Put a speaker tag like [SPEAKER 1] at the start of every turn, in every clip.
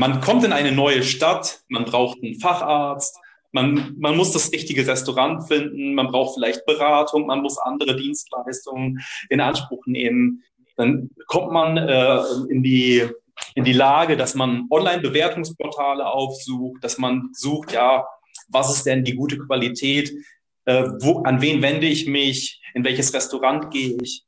[SPEAKER 1] man kommt in eine neue Stadt, man braucht einen Facharzt, man, man muss das richtige Restaurant finden, man braucht vielleicht Beratung, man muss andere Dienstleistungen in Anspruch nehmen. Dann kommt man äh, in, die, in die Lage, dass man Online-Bewertungsportale aufsucht, dass man sucht, ja, was ist denn die gute Qualität, äh, wo, an wen wende ich mich, in welches Restaurant gehe ich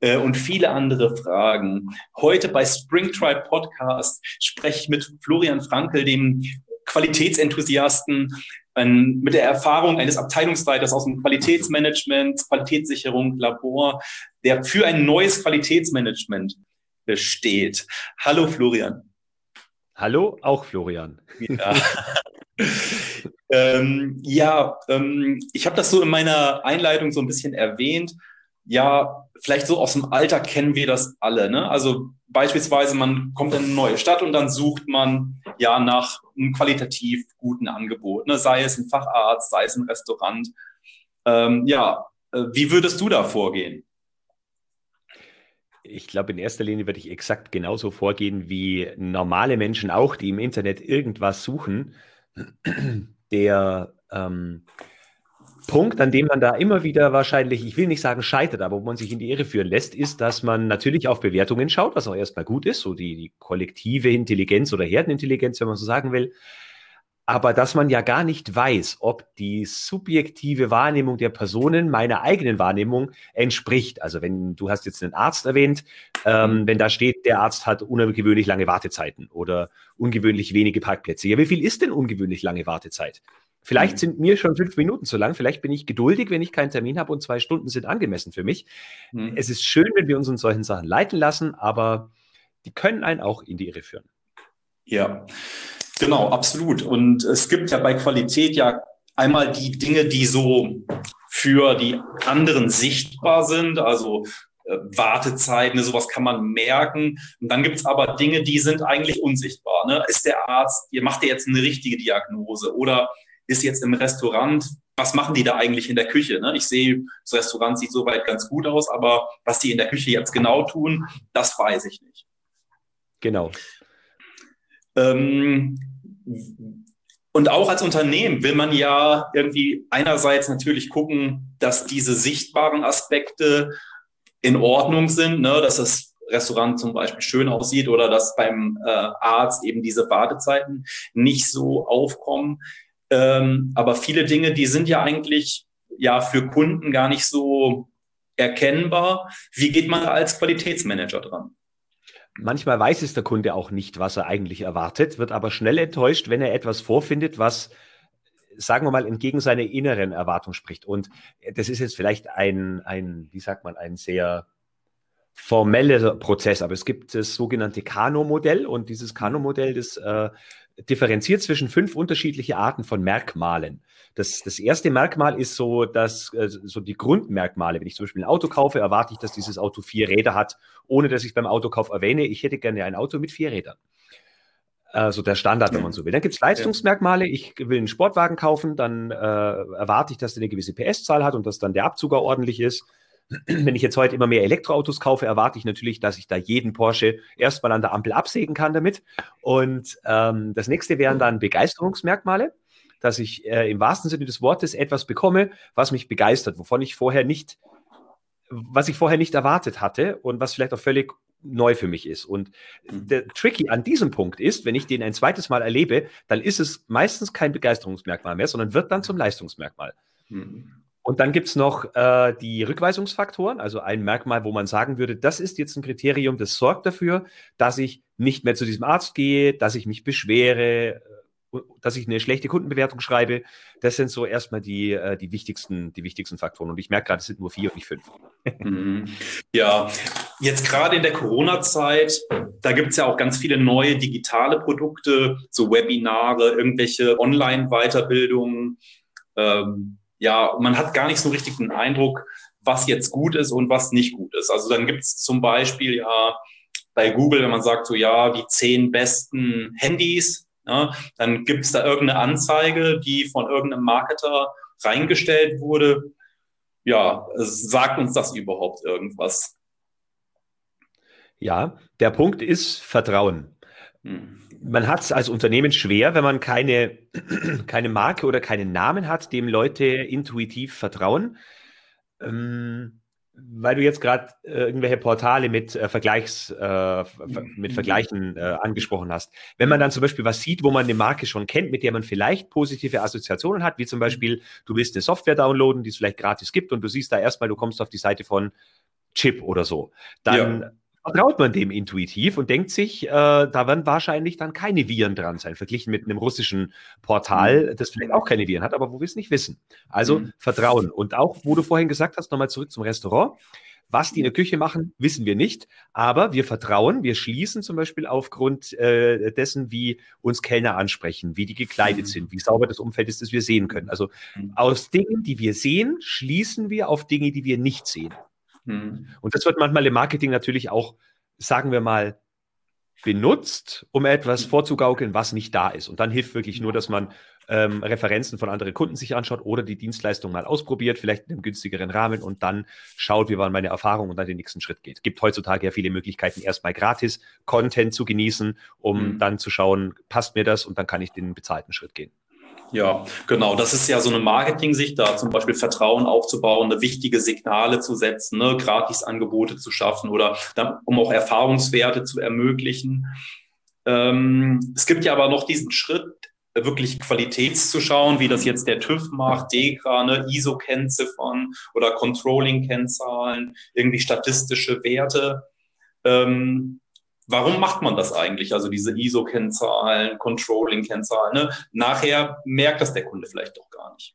[SPEAKER 1] äh, und viele andere Fragen. Heute bei Springtribe Podcast spreche ich mit Florian Frankel, dem Qualitätsenthusiasten, mit der Erfahrung eines Abteilungsleiters aus dem Qualitätsmanagement, Qualitätssicherung, Labor, der für ein neues Qualitätsmanagement steht. Hallo Florian.
[SPEAKER 2] Hallo, auch Florian.
[SPEAKER 1] Ja, ähm, ja ähm, ich habe das so in meiner Einleitung so ein bisschen erwähnt ja, vielleicht so aus dem Alter kennen wir das alle. Ne? Also beispielsweise, man kommt in eine neue Stadt und dann sucht man ja nach einem qualitativ guten Angebot, ne? sei es ein Facharzt, sei es ein Restaurant. Ähm, ja, äh, wie würdest du da vorgehen?
[SPEAKER 2] Ich glaube, in erster Linie würde ich exakt genauso vorgehen wie normale Menschen auch, die im Internet irgendwas suchen, der ähm, Punkt, an dem man da immer wieder wahrscheinlich, ich will nicht sagen scheitert, aber wo man sich in die Irre führen lässt, ist, dass man natürlich auf Bewertungen schaut, was auch erstmal gut ist, so die, die kollektive Intelligenz oder Herdenintelligenz, wenn man so sagen will. Aber dass man ja gar nicht weiß, ob die subjektive Wahrnehmung der Personen meiner eigenen Wahrnehmung entspricht. Also wenn du hast jetzt einen Arzt erwähnt, ähm, wenn da steht, der Arzt hat ungewöhnlich lange Wartezeiten oder ungewöhnlich wenige Parkplätze. Ja, wie viel ist denn ungewöhnlich lange Wartezeit? Vielleicht mhm. sind mir schon fünf Minuten zu lang. Vielleicht bin ich geduldig, wenn ich keinen Termin habe und zwei Stunden sind angemessen für mich. Mhm. Es ist schön, wenn wir uns in solchen Sachen leiten lassen, aber die können einen auch in die Irre führen.
[SPEAKER 1] Ja, genau, absolut. Und es gibt ja bei Qualität ja einmal die Dinge, die so für die anderen sichtbar sind, also äh, Wartezeiten, sowas kann man merken. Und dann gibt es aber Dinge, die sind eigentlich unsichtbar. Ne? Ist der Arzt, ihr macht ihr jetzt eine richtige Diagnose oder ist jetzt im Restaurant, was machen die da eigentlich in der Küche? Ne? Ich sehe, das Restaurant sieht soweit ganz gut aus, aber was die in der Küche jetzt genau tun, das weiß ich nicht.
[SPEAKER 2] Genau.
[SPEAKER 1] Ähm, und auch als Unternehmen will man ja irgendwie einerseits natürlich gucken, dass diese sichtbaren Aspekte in Ordnung sind, ne? dass das Restaurant zum Beispiel schön aussieht oder dass beim äh, Arzt eben diese Wartezeiten nicht so aufkommen. Ähm, aber viele Dinge, die sind ja eigentlich ja für Kunden gar nicht so erkennbar. Wie geht man als Qualitätsmanager dran?
[SPEAKER 2] Manchmal weiß es der Kunde auch nicht, was er eigentlich erwartet, wird aber schnell enttäuscht, wenn er etwas vorfindet, was, sagen wir mal, entgegen seiner inneren Erwartung spricht. Und das ist jetzt vielleicht ein, ein wie sagt man, ein sehr formeller Prozess, aber es gibt das sogenannte Kano-Modell und dieses Kano-Modell, das äh, differenziert zwischen fünf unterschiedliche Arten von Merkmalen. Das, das erste Merkmal ist so, dass äh, so die Grundmerkmale. Wenn ich zum Beispiel ein Auto kaufe, erwarte ich, dass dieses Auto vier Räder hat, ohne dass ich es beim Autokauf erwähne. Ich hätte gerne ein Auto mit vier Rädern. Also der Standard, wenn man so will. Dann gibt es Leistungsmerkmale. Ich will einen Sportwagen kaufen, dann äh, erwarte ich, dass der eine gewisse PS-Zahl hat und dass dann der Abzug auch ordentlich ist. Wenn ich jetzt heute immer mehr Elektroautos kaufe, erwarte ich natürlich, dass ich da jeden Porsche erstmal an der Ampel absägen kann damit. Und ähm, das nächste wären dann Begeisterungsmerkmale, dass ich äh, im wahrsten Sinne des Wortes etwas bekomme, was mich begeistert, wovon ich vorher nicht, was ich vorher nicht erwartet hatte und was vielleicht auch völlig neu für mich ist. Und mhm. der Tricky an diesem Punkt ist, wenn ich den ein zweites Mal erlebe, dann ist es meistens kein Begeisterungsmerkmal mehr, sondern wird dann zum Leistungsmerkmal. Mhm. Und dann gibt es noch äh, die Rückweisungsfaktoren, also ein Merkmal, wo man sagen würde, das ist jetzt ein Kriterium, das sorgt dafür, dass ich nicht mehr zu diesem Arzt gehe, dass ich mich beschwere, äh, dass ich eine schlechte Kundenbewertung schreibe. Das sind so erstmal die, äh, die, wichtigsten, die wichtigsten Faktoren. Und ich merke gerade, es sind nur vier und nicht fünf.
[SPEAKER 1] Mhm. Ja, jetzt gerade in der Corona-Zeit, da gibt es ja auch ganz viele neue digitale Produkte, so Webinare, irgendwelche Online-Weiterbildungen. Ähm, ja, man hat gar nicht so richtig den Eindruck, was jetzt gut ist und was nicht gut ist. Also dann gibt es zum Beispiel ja bei Google, wenn man sagt so, ja, die zehn besten Handys, ja, dann gibt es da irgendeine Anzeige, die von irgendeinem Marketer reingestellt wurde. Ja, sagt uns das überhaupt irgendwas?
[SPEAKER 2] Ja, der Punkt ist Vertrauen. Hm man hat es als Unternehmen schwer, wenn man keine, keine Marke oder keinen Namen hat, dem Leute intuitiv vertrauen. Ähm, weil du jetzt gerade äh, irgendwelche Portale mit äh, Vergleichs, äh, mit Vergleichen äh, angesprochen hast. Wenn man dann zum Beispiel was sieht, wo man eine Marke schon kennt, mit der man vielleicht positive Assoziationen hat, wie zum Beispiel, du willst eine Software downloaden, die es vielleicht gratis gibt und du siehst da erstmal, du kommst auf die Seite von Chip oder so, dann ja vertraut man dem intuitiv und denkt sich, äh, da werden wahrscheinlich dann keine Viren dran sein, verglichen mit einem russischen Portal, mhm. das vielleicht auch keine Viren hat, aber wo wir es nicht wissen. Also mhm. Vertrauen. Und auch, wo du vorhin gesagt hast, nochmal zurück zum Restaurant. Was die in der Küche machen, wissen wir nicht. Aber wir vertrauen, wir schließen zum Beispiel aufgrund äh, dessen, wie uns Kellner ansprechen, wie die gekleidet mhm. sind, wie sauber das Umfeld ist, das wir sehen können. Also mhm. aus Dingen, die wir sehen, schließen wir auf Dinge, die wir nicht sehen. Mhm. Und das wird manchmal im Marketing natürlich auch, sagen wir mal, benutzt, um etwas vorzugaukeln, was nicht da ist. Und dann hilft wirklich nur, dass man ähm, Referenzen von anderen Kunden sich anschaut oder die Dienstleistung mal ausprobiert, vielleicht in einem günstigeren Rahmen und dann schaut, wie war meine Erfahrung und dann den nächsten Schritt geht. Gibt heutzutage ja viele Möglichkeiten, erstmal gratis Content zu genießen, um mhm. dann zu schauen, passt mir das und dann kann ich den bezahlten Schritt gehen.
[SPEAKER 1] Ja, genau. Das ist ja so eine Marketing-Sicht, da zum Beispiel Vertrauen aufzubauen, eine wichtige Signale zu setzen, ne, Gratis-Angebote zu schaffen oder dann, um auch Erfahrungswerte zu ermöglichen. Ähm, es gibt ja aber noch diesen Schritt, wirklich Qualitäts zu schauen, wie das jetzt der TÜV macht, DEKRA, ne, ISO-Kennziffern oder Controlling-Kennzahlen, irgendwie statistische Werte. Ähm, warum macht man das eigentlich? Also diese ISO-Kennzahlen, Controlling-Kennzahlen. Ne? Nachher merkt das der Kunde vielleicht doch gar nicht.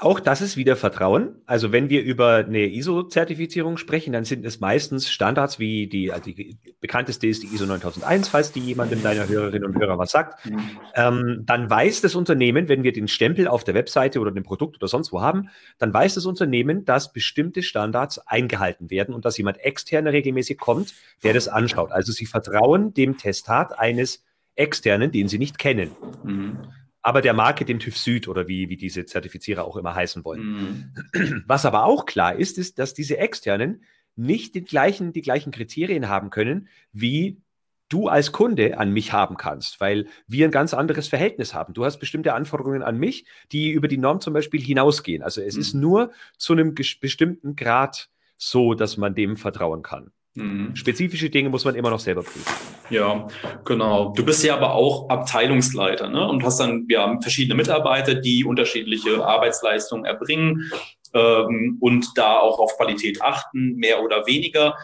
[SPEAKER 2] Auch das ist wieder Vertrauen. Also wenn wir über eine ISO-Zertifizierung sprechen, dann sind es meistens Standards wie die, also die bekannteste ist die ISO 9001, falls die jemandem deiner Hörerinnen und Hörer was sagt. Mhm. Ähm, dann weiß das Unternehmen, wenn wir den Stempel auf der Webseite oder dem Produkt oder sonst wo haben, dann weiß das Unternehmen, dass bestimmte Standards eingehalten werden und dass jemand externer regelmäßig kommt, der das anschaut. Also sie vertrauen dem Testat eines externen, den sie nicht kennen. Mhm aber der Marke dem TÜV Süd oder wie, wie diese Zertifizierer auch immer heißen wollen. Mhm. Was aber auch klar ist, ist, dass diese externen nicht den gleichen, die gleichen Kriterien haben können, wie du als Kunde an mich haben kannst, weil wir ein ganz anderes Verhältnis haben. Du hast bestimmte Anforderungen an mich, die über die Norm zum Beispiel hinausgehen. Also es mhm. ist nur zu einem bestimmten Grad so, dass man dem vertrauen kann. Mhm. Spezifische Dinge muss man immer noch selber prüfen.
[SPEAKER 1] Ja, genau. Du bist ja aber auch Abteilungsleiter ne? und hast dann ja verschiedene Mitarbeiter, die unterschiedliche Arbeitsleistungen erbringen ähm, und da auch auf Qualität achten, mehr oder weniger,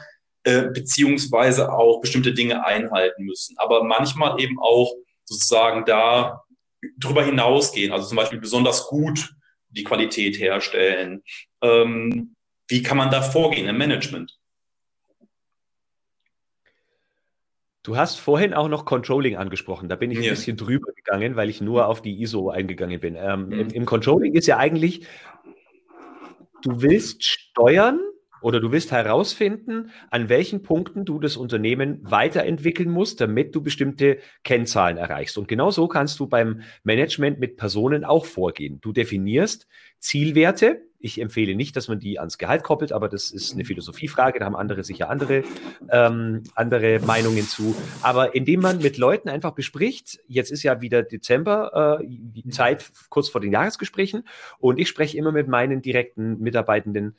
[SPEAKER 1] äh, beziehungsweise auch bestimmte Dinge einhalten müssen. Aber manchmal eben auch sozusagen da drüber hinausgehen, also zum Beispiel besonders gut die Qualität herstellen. Ähm, wie kann man da vorgehen im Management?
[SPEAKER 2] Du hast vorhin auch noch Controlling angesprochen. Da bin ich ja. ein bisschen drüber gegangen, weil ich nur auf die ISO eingegangen bin. Ähm, mhm. im, Im Controlling ist ja eigentlich, du willst steuern oder du willst herausfinden, an welchen Punkten du das Unternehmen weiterentwickeln musst, damit du bestimmte Kennzahlen erreichst. Und genau so kannst du beim Management mit Personen auch vorgehen. Du definierst Zielwerte, ich empfehle nicht, dass man die ans Gehalt koppelt, aber das ist eine Philosophiefrage. Da haben andere sicher andere, ähm, andere Meinungen zu. Aber indem man mit Leuten einfach bespricht, jetzt ist ja wieder Dezember, äh, die Zeit kurz vor den Jahresgesprächen, und ich spreche immer mit meinen direkten Mitarbeitenden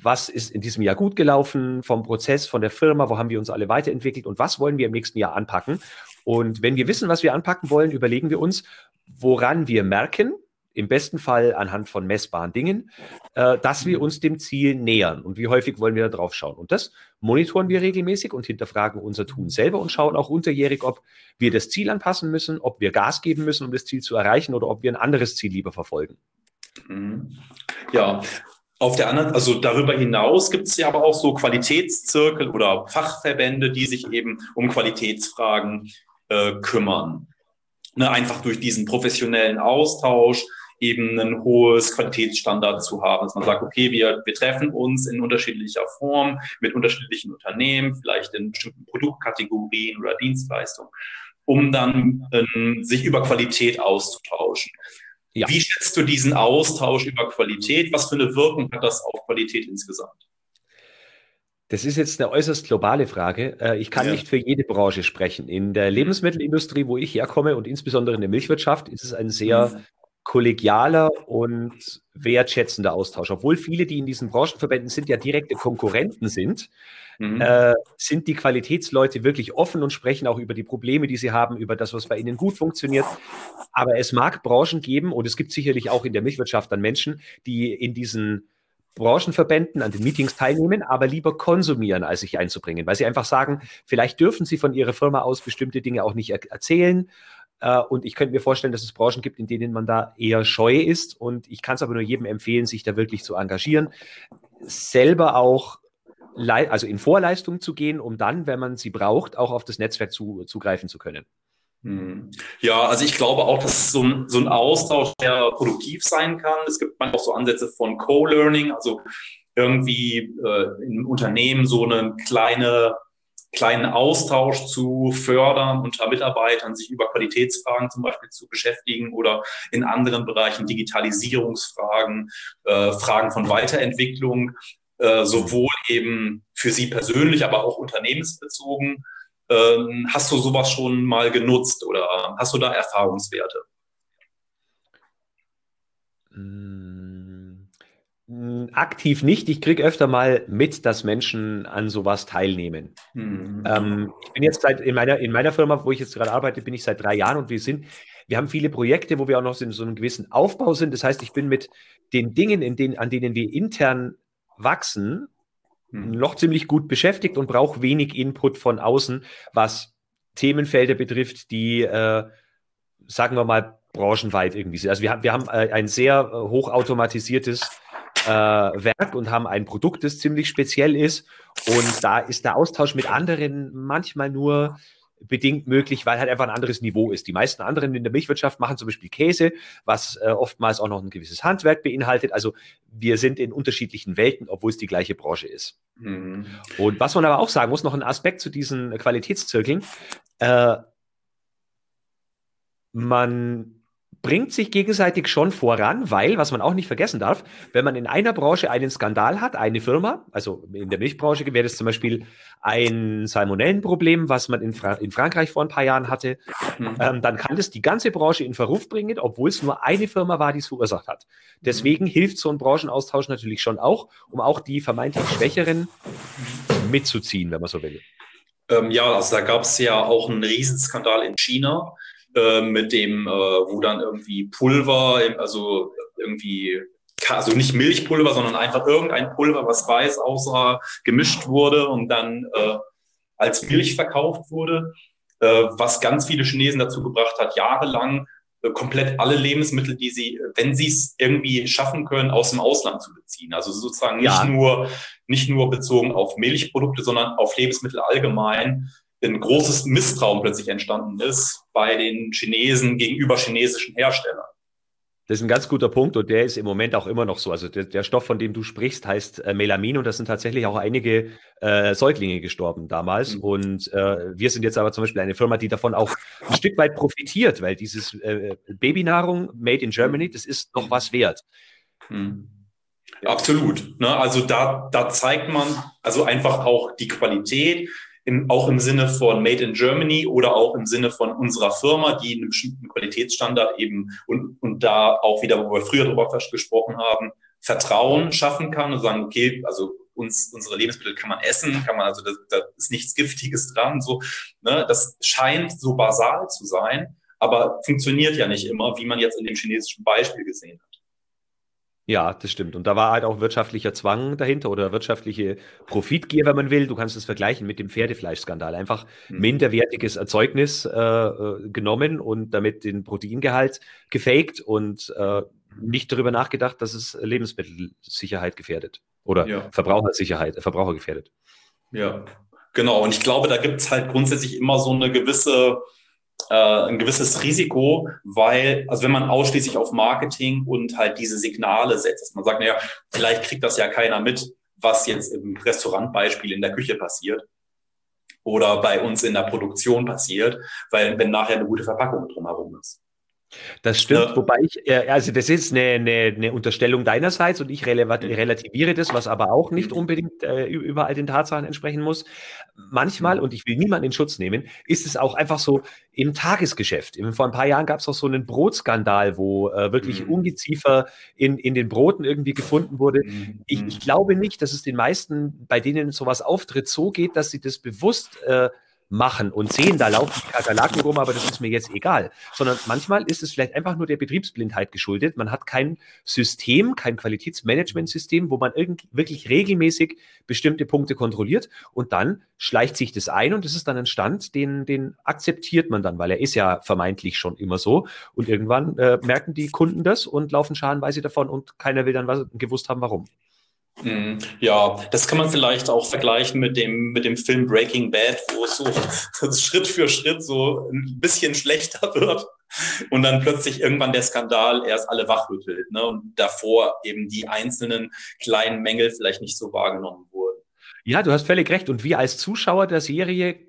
[SPEAKER 2] was ist in diesem Jahr gut gelaufen vom Prozess, von der Firma, wo haben wir uns alle weiterentwickelt und was wollen wir im nächsten Jahr anpacken. Und wenn wir wissen, was wir anpacken wollen, überlegen wir uns, woran wir merken, im besten Fall anhand von messbaren Dingen, äh, dass wir uns dem Ziel nähern und wie häufig wollen wir da drauf schauen. Und das monitoren wir regelmäßig und hinterfragen unser Tun selber und schauen auch unterjährig, ob wir das Ziel anpassen müssen, ob wir Gas geben müssen, um das Ziel zu erreichen oder ob wir ein anderes Ziel lieber verfolgen.
[SPEAKER 1] Mhm. Ja, auf der anderen, also darüber hinaus gibt es ja aber auch so Qualitätszirkel oder Fachverbände, die sich eben um Qualitätsfragen äh, kümmern. Ne, einfach durch diesen professionellen Austausch eben ein hohes Qualitätsstandard zu haben, dass man sagt, okay, wir, wir treffen uns in unterschiedlicher Form mit unterschiedlichen Unternehmen, vielleicht in bestimmten Produktkategorien oder Dienstleistungen, um dann ähm, sich über Qualität auszutauschen. Ja. Wie schätzt du diesen Austausch über Qualität? Was für eine Wirkung hat das auf Qualität insgesamt?
[SPEAKER 2] Das ist jetzt eine äußerst globale Frage. Äh, ich kann ja. nicht für jede Branche sprechen. In der Lebensmittelindustrie, wo ich herkomme und insbesondere in der Milchwirtschaft, ist es ein sehr mhm. Kollegialer und wertschätzender Austausch. Obwohl viele, die in diesen Branchenverbänden sind, ja direkte Konkurrenten sind, mhm. äh, sind die Qualitätsleute wirklich offen und sprechen auch über die Probleme, die sie haben, über das, was bei ihnen gut funktioniert. Aber es mag Branchen geben, und es gibt sicherlich auch in der Milchwirtschaft dann Menschen, die in diesen Branchenverbänden an den Meetings teilnehmen, aber lieber konsumieren, als sich einzubringen, weil sie einfach sagen, vielleicht dürfen sie von ihrer Firma aus bestimmte Dinge auch nicht er erzählen. Äh, und ich könnte mir vorstellen, dass es Branchen gibt, in denen man da eher scheu ist. Und ich kann es aber nur jedem empfehlen, sich da wirklich zu engagieren, selber auch also in Vorleistung zu gehen, um dann, wenn man sie braucht, auch auf das Netzwerk zu, zugreifen zu können.
[SPEAKER 1] Hm. Ja, also ich glaube auch, dass so ein, so ein Austausch sehr produktiv sein kann. Es gibt manchmal auch so Ansätze von Co-Learning, also irgendwie äh, im Unternehmen so einen kleine, kleinen Austausch zu fördern, unter Mitarbeitern sich über Qualitätsfragen zum Beispiel zu beschäftigen oder in anderen Bereichen Digitalisierungsfragen, äh, Fragen von Weiterentwicklung, äh, sowohl eben für Sie persönlich, aber auch unternehmensbezogen ähm, hast du sowas schon mal genutzt oder hast du da Erfahrungswerte?
[SPEAKER 2] Mm, aktiv nicht. Ich kriege öfter mal mit, dass Menschen an sowas teilnehmen. Mhm. Ähm, ich bin jetzt seit in meiner, in meiner Firma, wo ich jetzt gerade arbeite, bin ich seit drei Jahren und wir sind, wir haben viele Projekte, wo wir auch noch in so einem gewissen Aufbau sind. Das heißt, ich bin mit den Dingen, in denen, an denen wir intern wachsen, hm. noch ziemlich gut beschäftigt und braucht wenig Input von außen, was Themenfelder betrifft, die, äh, sagen wir mal, branchenweit irgendwie sind. Also wir, haben wir haben äh, ein sehr äh, hochautomatisiertes äh, Werk und haben ein Produkt, das ziemlich speziell ist. Und da ist der Austausch mit anderen manchmal nur bedingt möglich, weil halt einfach ein anderes Niveau ist. Die meisten anderen in der Milchwirtschaft machen zum Beispiel Käse, was äh, oftmals auch noch ein gewisses Handwerk beinhaltet. Also wir sind in unterschiedlichen Welten, obwohl es die gleiche Branche ist. Mhm. Und was man aber auch sagen muss, noch ein Aspekt zu diesen Qualitätszirkeln. Äh, man bringt sich gegenseitig schon voran, weil, was man auch nicht vergessen darf, wenn man in einer Branche einen Skandal hat, eine Firma, also in der Milchbranche wäre das zum Beispiel ein Salmonellenproblem, was man in, Fra in Frankreich vor ein paar Jahren hatte, mhm. ähm, dann kann das die ganze Branche in Verruf bringen, obwohl es nur eine Firma war, die es verursacht hat. Deswegen mhm. hilft so ein Branchenaustausch natürlich schon auch, um auch die vermeintlich Schwächeren mitzuziehen, wenn man so will.
[SPEAKER 1] Ähm, ja, also da gab es ja auch einen Riesenskandal in China äh, mit dem, äh, wo dann irgendwie Pulver, also irgendwie, also nicht Milchpulver, sondern einfach irgendein Pulver, was weiß aussah, gemischt wurde und dann äh, als Milch verkauft wurde, äh, was ganz viele Chinesen dazu gebracht hat, jahrelang äh, komplett alle Lebensmittel, die sie, wenn sie es irgendwie schaffen können, aus dem Ausland zu beziehen. Also sozusagen nicht ja. nur, nicht nur bezogen auf Milchprodukte, sondern auf Lebensmittel allgemein ein großes Misstrauen plötzlich entstanden ist bei den Chinesen gegenüber chinesischen Herstellern.
[SPEAKER 2] Das ist ein ganz guter Punkt und der ist im Moment auch immer noch so. Also der, der Stoff, von dem du sprichst, heißt äh, Melamin und das sind tatsächlich auch einige äh, Säuglinge gestorben damals. Mhm. Und äh, wir sind jetzt aber zum Beispiel eine Firma, die davon auch ein Stück weit profitiert, weil dieses äh, Babynahrung made in Germany, das ist noch was wert.
[SPEAKER 1] Mhm. Absolut. Ne? Also da, da zeigt man also einfach auch die Qualität, im, auch im Sinne von Made in Germany oder auch im Sinne von unserer Firma, die einen bestimmten Qualitätsstandard eben und, und da auch wieder, wo wir früher darüber gesprochen haben, Vertrauen schaffen kann und sagen, okay, also uns, unsere Lebensmittel kann man essen, kann man, also da, da ist nichts Giftiges dran, so, ne, das scheint so basal zu sein, aber funktioniert ja nicht immer, wie man jetzt in dem chinesischen Beispiel gesehen hat.
[SPEAKER 2] Ja, das stimmt. Und da war halt auch wirtschaftlicher Zwang dahinter oder wirtschaftliche Profitgier, wenn man will. Du kannst es vergleichen mit dem Pferdefleischskandal. Einfach mhm. minderwertiges Erzeugnis äh, äh, genommen und damit den Proteingehalt gefaked und äh, nicht darüber nachgedacht, dass es Lebensmittelsicherheit gefährdet oder ja. Verbrauchersicherheit, äh, Verbraucher gefährdet.
[SPEAKER 1] Ja, genau. Und ich glaube, da gibt es halt grundsätzlich immer so eine gewisse äh, ein gewisses Risiko, weil, also wenn man ausschließlich auf Marketing und halt diese Signale setzt, dass man sagt, naja, vielleicht kriegt das ja keiner mit, was jetzt im Restaurantbeispiel in der Küche passiert oder bei uns in der Produktion passiert, weil wenn nachher eine gute Verpackung drumherum ist.
[SPEAKER 2] Das stimmt, wobei ich, also das ist eine, eine, eine Unterstellung deinerseits und ich relativiere das, was aber auch nicht unbedingt äh, überall den Tatsachen entsprechen muss. Manchmal, und ich will niemanden in Schutz nehmen, ist es auch einfach so im Tagesgeschäft. Vor ein paar Jahren gab es auch so einen Brotskandal, wo äh, wirklich mhm. Ungeziefer in, in den Broten irgendwie gefunden wurde. Mhm. Ich, ich glaube nicht, dass es den meisten, bei denen sowas auftritt, so geht, dass sie das bewusst äh, machen und sehen, da laufen die Kakerlaken rum, aber das ist mir jetzt egal. Sondern manchmal ist es vielleicht einfach nur der Betriebsblindheit geschuldet. Man hat kein System, kein Qualitätsmanagementsystem, wo man irgendwie wirklich regelmäßig bestimmte Punkte kontrolliert und dann schleicht sich das ein und das ist dann ein Stand, den, den akzeptiert man dann, weil er ist ja vermeintlich schon immer so. Und irgendwann äh, merken die Kunden das und laufen schadenweise davon und keiner will dann was gewusst haben, warum.
[SPEAKER 1] Mhm. Ja, das kann man vielleicht auch vergleichen mit dem, mit dem Film Breaking Bad, wo es so, Schritt für Schritt so ein bisschen schlechter wird und dann plötzlich irgendwann der Skandal erst alle wachrüttelt ne? und davor eben die einzelnen kleinen Mängel vielleicht nicht so wahrgenommen wurden.
[SPEAKER 2] Ja, du hast völlig recht. Und wir als Zuschauer der Serie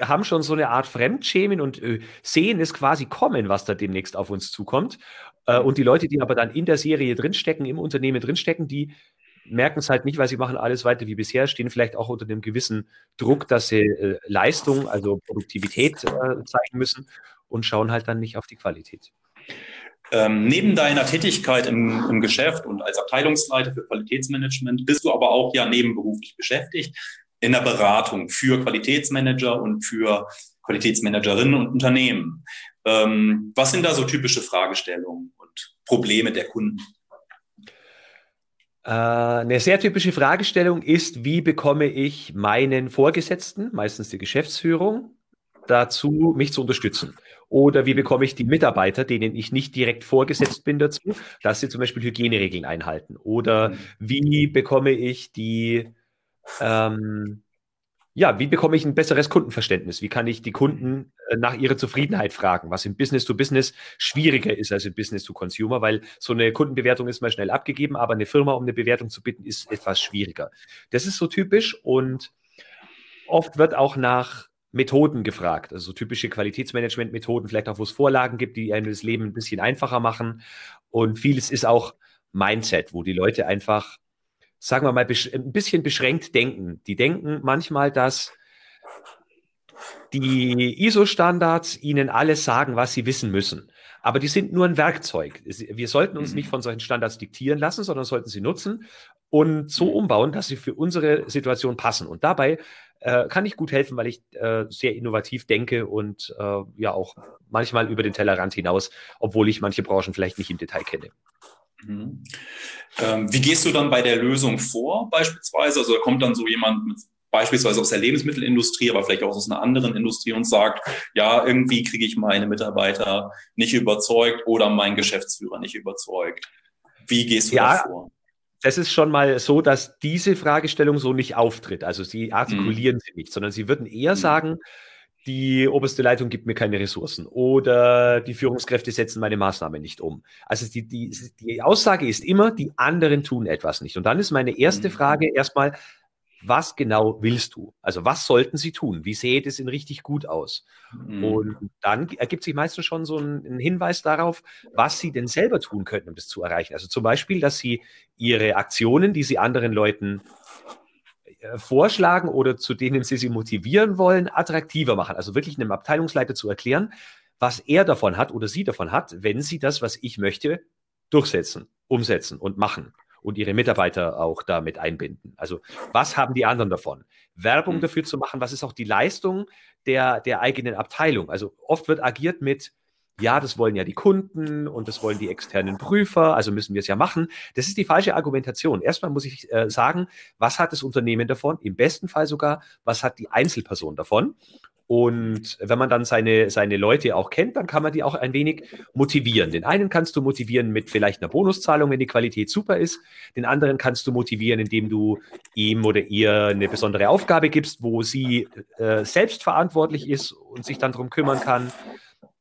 [SPEAKER 2] haben schon so eine Art Fremdschämen und äh, sehen es quasi kommen, was da demnächst auf uns zukommt. Äh, und die Leute, die aber dann in der Serie drinstecken, im Unternehmen drinstecken, die merken es halt nicht, weil sie machen alles weiter wie bisher, stehen vielleicht auch unter einem gewissen Druck, dass sie äh, Leistung, also Produktivität äh, zeigen müssen und schauen halt dann nicht auf die Qualität.
[SPEAKER 1] Ähm, neben deiner Tätigkeit im, im, Geschäft und als Abteilungsleiter für Qualitätsmanagement bist du aber auch ja nebenberuflich beschäftigt in der Beratung für Qualitätsmanager und für Qualitätsmanagerinnen und Unternehmen. Ähm, was sind da so typische Fragestellungen und Probleme der Kunden?
[SPEAKER 2] Äh, eine sehr typische Fragestellung ist, wie bekomme ich meinen Vorgesetzten, meistens die Geschäftsführung, dazu, mich zu unterstützen? Oder wie bekomme ich die Mitarbeiter, denen ich nicht direkt vorgesetzt bin, dazu, dass sie zum Beispiel Hygieneregeln einhalten? Oder mhm. wie bekomme ich die ähm, ja, wie bekomme ich ein besseres Kundenverständnis? Wie kann ich die Kunden äh, nach ihrer Zufriedenheit fragen, was im Business to Business schwieriger ist als im Business to Consumer, weil so eine Kundenbewertung ist mal schnell abgegeben, aber eine Firma um eine Bewertung zu bitten ist etwas schwieriger. Das ist so typisch und oft wird auch nach Methoden gefragt, also so typische Qualitätsmanagement-Methoden, vielleicht auch, wo es Vorlagen gibt, die einem das Leben ein bisschen einfacher machen. Und vieles ist auch Mindset, wo die Leute einfach sagen wir mal, ein bisschen beschränkt denken. Die denken manchmal, dass die ISO-Standards ihnen alles sagen, was sie wissen müssen. Aber die sind nur ein Werkzeug. Wir sollten uns nicht mhm. von solchen Standards diktieren lassen, sondern sollten sie nutzen und so mhm. umbauen, dass sie für unsere Situation passen. Und dabei äh, kann ich gut helfen, weil ich äh, sehr innovativ denke und äh, ja auch manchmal über den Tellerrand hinaus, obwohl ich manche Branchen vielleicht nicht im Detail kenne.
[SPEAKER 1] Mhm. Ähm, wie gehst du dann bei der Lösung vor, beispielsweise? Also da kommt dann so jemand mit, beispielsweise aus der Lebensmittelindustrie, aber vielleicht auch aus einer anderen Industrie und sagt, ja, irgendwie kriege ich meine Mitarbeiter nicht überzeugt oder meinen Geschäftsführer nicht überzeugt. Wie gehst du ja, da vor?
[SPEAKER 2] Das ist schon mal so, dass diese Fragestellung so nicht auftritt. Also sie artikulieren mhm. sie nicht, sondern sie würden eher mhm. sagen, die oberste Leitung gibt mir keine Ressourcen oder die Führungskräfte setzen meine Maßnahme nicht um. Also die, die, die Aussage ist immer, die anderen tun etwas nicht. Und dann ist meine erste mhm. Frage erstmal, was genau willst du? Also was sollten sie tun? Wie sähe es denn richtig gut aus? Mhm. Und dann ergibt sich meistens schon so ein, ein, Hinweis darauf, was sie denn selber tun könnten, um das zu erreichen. Also zum Beispiel, dass sie ihre Aktionen, die sie anderen Leuten vorschlagen oder zu denen sie sie motivieren wollen, attraktiver machen. Also wirklich einem Abteilungsleiter zu erklären, was er davon hat oder sie davon hat, wenn sie das, was ich möchte, durchsetzen, umsetzen und machen und ihre Mitarbeiter auch damit einbinden. Also was haben die anderen davon? Werbung mhm. dafür zu machen, was ist auch die Leistung der, der eigenen Abteilung? Also oft wird agiert mit, ja, das wollen ja die Kunden und das wollen die externen Prüfer, also müssen wir es ja machen. Das ist die falsche Argumentation. Erstmal muss ich äh, sagen, was hat das Unternehmen davon? Im besten Fall sogar, was hat die Einzelperson davon? Und wenn man dann seine, seine Leute auch kennt, dann kann man die auch ein wenig motivieren. Den einen kannst du motivieren mit vielleicht einer Bonuszahlung, wenn die Qualität super ist. Den anderen kannst du motivieren, indem du ihm oder ihr eine besondere Aufgabe gibst, wo sie äh, selbst verantwortlich ist und sich dann darum kümmern kann.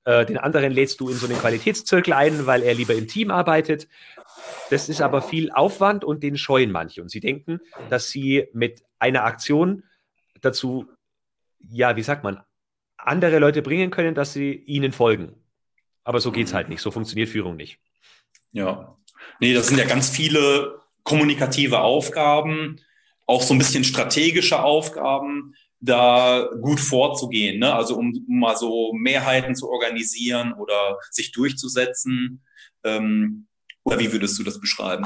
[SPEAKER 2] Äh, den anderen lädst du in so einen Qualitätszirkel ein, weil er lieber im Team arbeitet. Das ist aber viel Aufwand und den scheuen manche. Und sie denken, dass sie mit einer Aktion dazu, ja, wie sagt man, andere Leute bringen können, dass sie ihnen folgen. Aber so geht es halt nicht. So funktioniert Führung nicht.
[SPEAKER 1] Ja. Nee, das sind ja ganz viele kommunikative Aufgaben, auch so ein bisschen strategische Aufgaben, da gut vorzugehen. Ne? Also um, um mal so Mehrheiten zu organisieren oder sich durchzusetzen. Ähm, oder wie würdest du das beschreiben?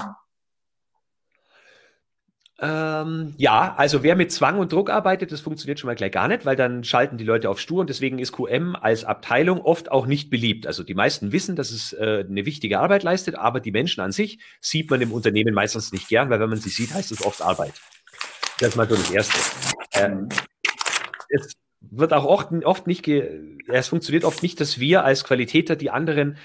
[SPEAKER 2] Ähm, ja, also wer mit Zwang und Druck arbeitet, das funktioniert schon mal gleich gar nicht, weil dann schalten die Leute auf stur und deswegen ist QM als Abteilung oft auch nicht beliebt. Also die meisten wissen, dass es äh, eine wichtige Arbeit leistet, aber die Menschen an sich sieht man im Unternehmen meistens nicht gern, weil wenn man sie sieht, heißt es oft Arbeit. Das ist mal so das Erste. Ähm, es wird auch oft, oft nicht, es funktioniert oft nicht, dass wir als Qualitäter die anderen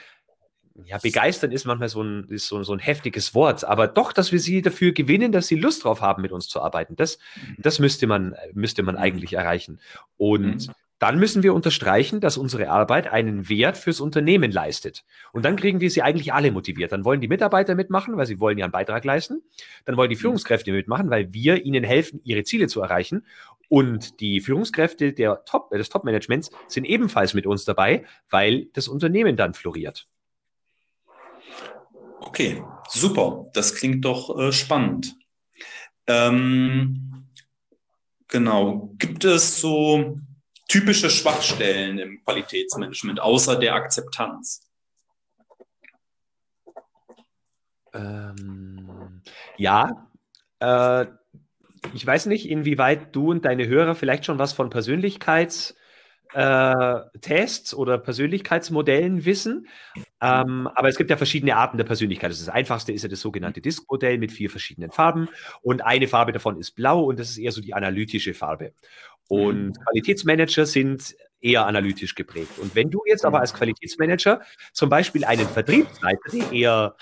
[SPEAKER 2] ja, begeistern ist manchmal so ein, ist so, so ein heftiges Wort, aber doch, dass wir sie dafür gewinnen, dass sie Lust drauf haben, mit uns zu arbeiten. Das, mhm. das müsste man, müsste man eigentlich erreichen. Und mhm. dann müssen wir unterstreichen, dass unsere Arbeit einen Wert fürs Unternehmen leistet. Und dann kriegen wir sie eigentlich alle motiviert. Dann wollen die Mitarbeiter mitmachen, weil sie wollen ja einen Beitrag leisten. Dann wollen die mhm. Führungskräfte mitmachen, weil wir ihnen helfen, ihre Ziele zu erreichen. Und die Führungskräfte der Top, des Top-Managements sind ebenfalls mit uns dabei, weil das Unternehmen dann floriert.
[SPEAKER 1] Okay, super. Das klingt doch äh, spannend. Ähm, genau. Gibt es so typische Schwachstellen im Qualitätsmanagement außer der Akzeptanz?
[SPEAKER 2] Ähm, ja, äh, ich weiß nicht, inwieweit du und deine Hörer vielleicht schon was von Persönlichkeits- äh, Tests oder Persönlichkeitsmodellen wissen. Ähm, aber es gibt ja verschiedene Arten der Persönlichkeit. Das, einfachste ist ja das sogenannte Disk-Modell mit vier verschiedenen Farben. Und eine Farbe davon ist blau und das ist eher so die analytische Farbe. Und mhm. Qualitätsmanager sind eher analytisch geprägt. Und wenn du jetzt aber als Qualitätsmanager zum Beispiel einen Vertriebsleiter, der eher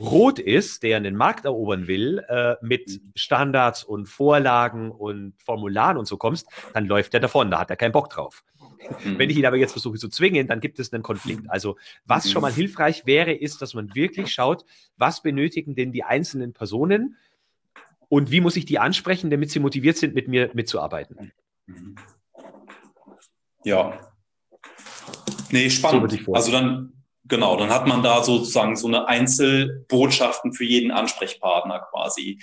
[SPEAKER 2] rot ist, der einen Markt erobern will, äh, mit Standards und Vorlagen und Formularen und so kommst, dann läuft er davon, da hat er keinen Bock drauf. Mhm. Wenn ich ihn aber jetzt versuche zu zwingen, dann gibt es einen Konflikt. Also was schon mal hilfreich wäre, ist, dass man wirklich schaut, was benötigen denn die einzelnen Personen und wie muss ich die ansprechen, damit sie motiviert sind, mit mir mitzuarbeiten.
[SPEAKER 1] Ja. Nee, spannend. So also dann, genau, dann hat man da sozusagen so eine Einzelbotschaften für jeden Ansprechpartner quasi,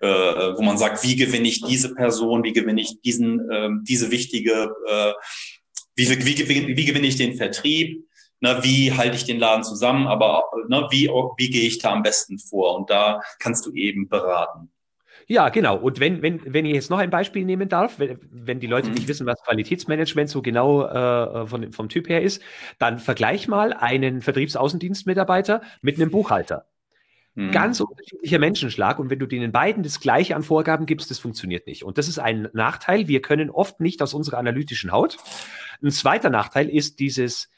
[SPEAKER 1] äh, wo man sagt, wie gewinne ich diese Person, wie gewinne ich diesen, äh, diese wichtige äh, wie, wie, wie, wie gewinne ich den Vertrieb, ne, wie halte ich den Laden zusammen, aber ne, wie, wie gehe ich da am besten vor? Und da kannst du eben beraten.
[SPEAKER 2] Ja, genau. Und wenn, wenn, wenn ich jetzt noch ein Beispiel nehmen darf, wenn, wenn die Leute mhm. nicht wissen, was Qualitätsmanagement so genau äh, von, vom Typ her ist, dann vergleich mal einen Vertriebsaußendienstmitarbeiter mit einem Buchhalter. Mhm. Ganz unterschiedlicher Menschenschlag. Und wenn du denen beiden das Gleiche an Vorgaben gibst, das funktioniert nicht. Und das ist ein Nachteil. Wir können oft nicht aus unserer analytischen Haut. Ein zweiter Nachteil ist dieses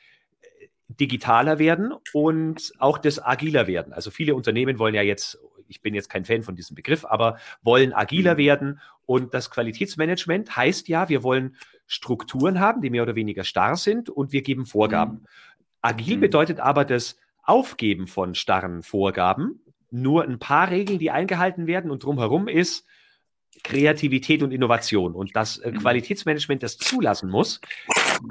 [SPEAKER 2] äh, digitaler werden und auch das agiler werden. Also viele Unternehmen wollen ja jetzt, ich bin jetzt kein Fan von diesem Begriff, aber wollen agiler mhm. werden. Und das Qualitätsmanagement heißt ja, wir wollen Strukturen haben, die mehr oder weniger starr sind und wir geben Vorgaben. Mhm. Agil mhm. bedeutet aber das Aufgeben von starren Vorgaben nur ein paar Regeln, die eingehalten werden und drumherum ist Kreativität und Innovation. Und das äh. Qualitätsmanagement das zulassen muss,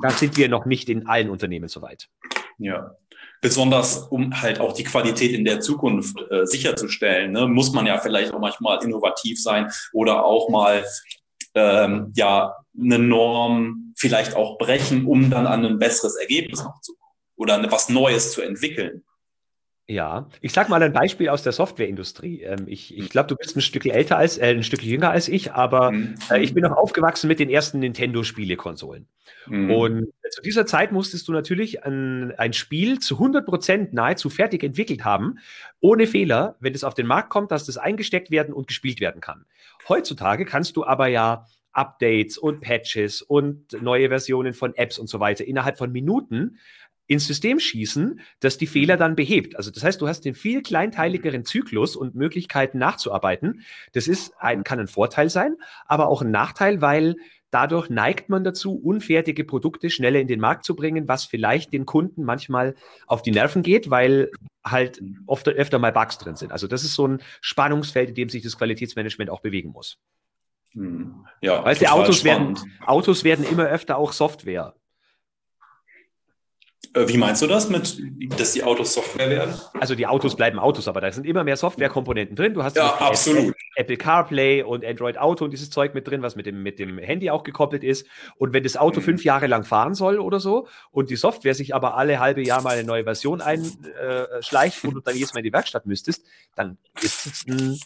[SPEAKER 2] da sind wir noch nicht in allen Unternehmen soweit.
[SPEAKER 1] Ja. Besonders um halt auch die Qualität in der Zukunft äh, sicherzustellen, ne, muss man ja vielleicht auch manchmal innovativ sein oder auch mal ähm, ja eine Norm vielleicht auch brechen, um dann an ein besseres Ergebnis noch zu kommen oder was Neues zu entwickeln.
[SPEAKER 2] Ja, ich sag mal ein Beispiel aus der Softwareindustrie. Ähm, ich ich glaube, du bist ein Stück älter als, äh, ein Stück jünger als ich, aber mhm. äh, ich bin noch aufgewachsen mit den ersten Nintendo-Spielekonsolen. Mhm. Und zu dieser Zeit musstest du natürlich ein, ein Spiel zu 100 Prozent nahezu fertig entwickelt haben, ohne Fehler, wenn es auf den Markt kommt, dass das eingesteckt werden und gespielt werden kann. Heutzutage kannst du aber ja Updates und Patches und neue Versionen von Apps und so weiter innerhalb von Minuten ins System schießen, das die Fehler dann behebt. Also das heißt, du hast den viel kleinteiligeren Zyklus und Möglichkeiten nachzuarbeiten. Das ist ein, kann ein Vorteil sein, aber auch ein Nachteil, weil dadurch neigt man dazu, unfertige Produkte schneller in den Markt zu bringen, was vielleicht den Kunden manchmal auf die Nerven geht, weil halt oft, öfter mal Bugs drin sind. Also das ist so ein Spannungsfeld, in dem sich das Qualitätsmanagement auch bewegen muss. Hm. Ja, weißt du, Autos werden, Autos werden immer öfter auch Software.
[SPEAKER 1] Äh, wie meinst du das mit, dass die Autos Software werden?
[SPEAKER 2] Also die Autos bleiben Autos, aber da sind immer mehr Softwarekomponenten drin. Du hast
[SPEAKER 1] ja, absolut.
[SPEAKER 2] Apple CarPlay und Android Auto und dieses Zeug mit drin, was mit dem, mit dem Handy auch gekoppelt ist. Und wenn das Auto mhm. fünf Jahre lang fahren soll oder so und die Software sich aber alle halbe Jahr mal eine neue Version einschleicht, äh, wo du dann jedes Mal in die Werkstatt müsstest, dann ist es ein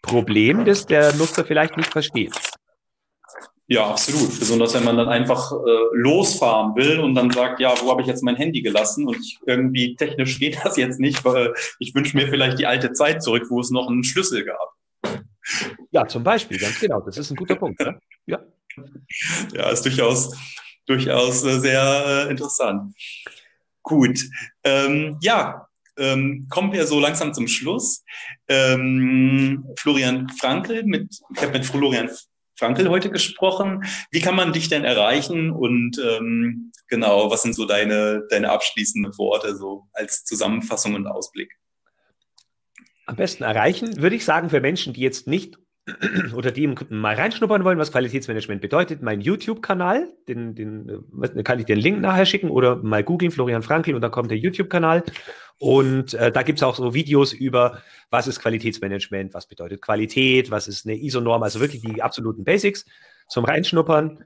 [SPEAKER 2] Problem, das der Nutzer vielleicht nicht versteht.
[SPEAKER 1] Ja, absolut. Besonders wenn man dann einfach äh, losfahren will und dann sagt, ja, wo habe ich jetzt mein Handy gelassen? Und ich, irgendwie technisch geht das jetzt nicht, weil ich wünsche mir vielleicht die alte Zeit zurück, wo es noch einen Schlüssel gab.
[SPEAKER 2] Ja, zum Beispiel, ganz genau. Das ist ein guter Punkt. Ne? Ja.
[SPEAKER 1] ja, ist durchaus, durchaus äh, sehr äh, interessant. Gut. Ähm, ja, ähm, kommen wir so langsam zum Schluss. Ähm, Florian Frankl mit, ich habe mit Florian Frankel heute gesprochen. Wie kann man dich denn erreichen und ähm, genau, was sind so deine, deine abschließenden Worte so als Zusammenfassung und Ausblick?
[SPEAKER 2] Am besten erreichen, würde ich sagen, für Menschen, die jetzt nicht oder die mal reinschnuppern wollen, was Qualitätsmanagement bedeutet, mein YouTube-Kanal, den, den äh, kann ich den Link nachher schicken oder mal googeln, Florian Frankl, und dann kommt der YouTube-Kanal. Und äh, da gibt es auch so Videos über, was ist Qualitätsmanagement, was bedeutet Qualität, was ist eine ISO-Norm, also wirklich die absoluten Basics zum Reinschnuppern.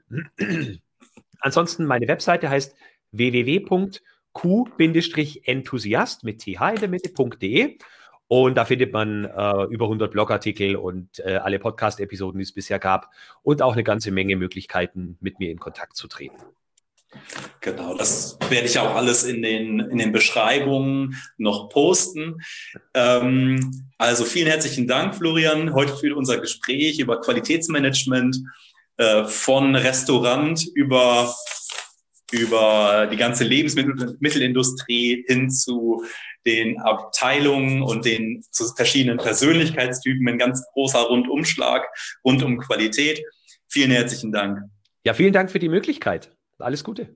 [SPEAKER 2] Ansonsten meine Webseite heißt www.q-enthusiast mit th in der Mitte.de und da findet man äh, über 100 Blogartikel und äh, alle Podcast-Episoden, die es bisher gab und auch eine ganze Menge Möglichkeiten, mit mir in Kontakt zu treten.
[SPEAKER 1] Genau, das werde ich auch alles in den, in den Beschreibungen noch posten. Ähm, also vielen herzlichen Dank, Florian, heute für unser Gespräch über Qualitätsmanagement äh, von Restaurant über, über die ganze Lebensmittelindustrie hin zu den Abteilungen und den verschiedenen Persönlichkeitstypen ein ganz großer Rundumschlag rund um Qualität. Vielen herzlichen Dank.
[SPEAKER 2] Ja, vielen Dank für die Möglichkeit. Alles Gute.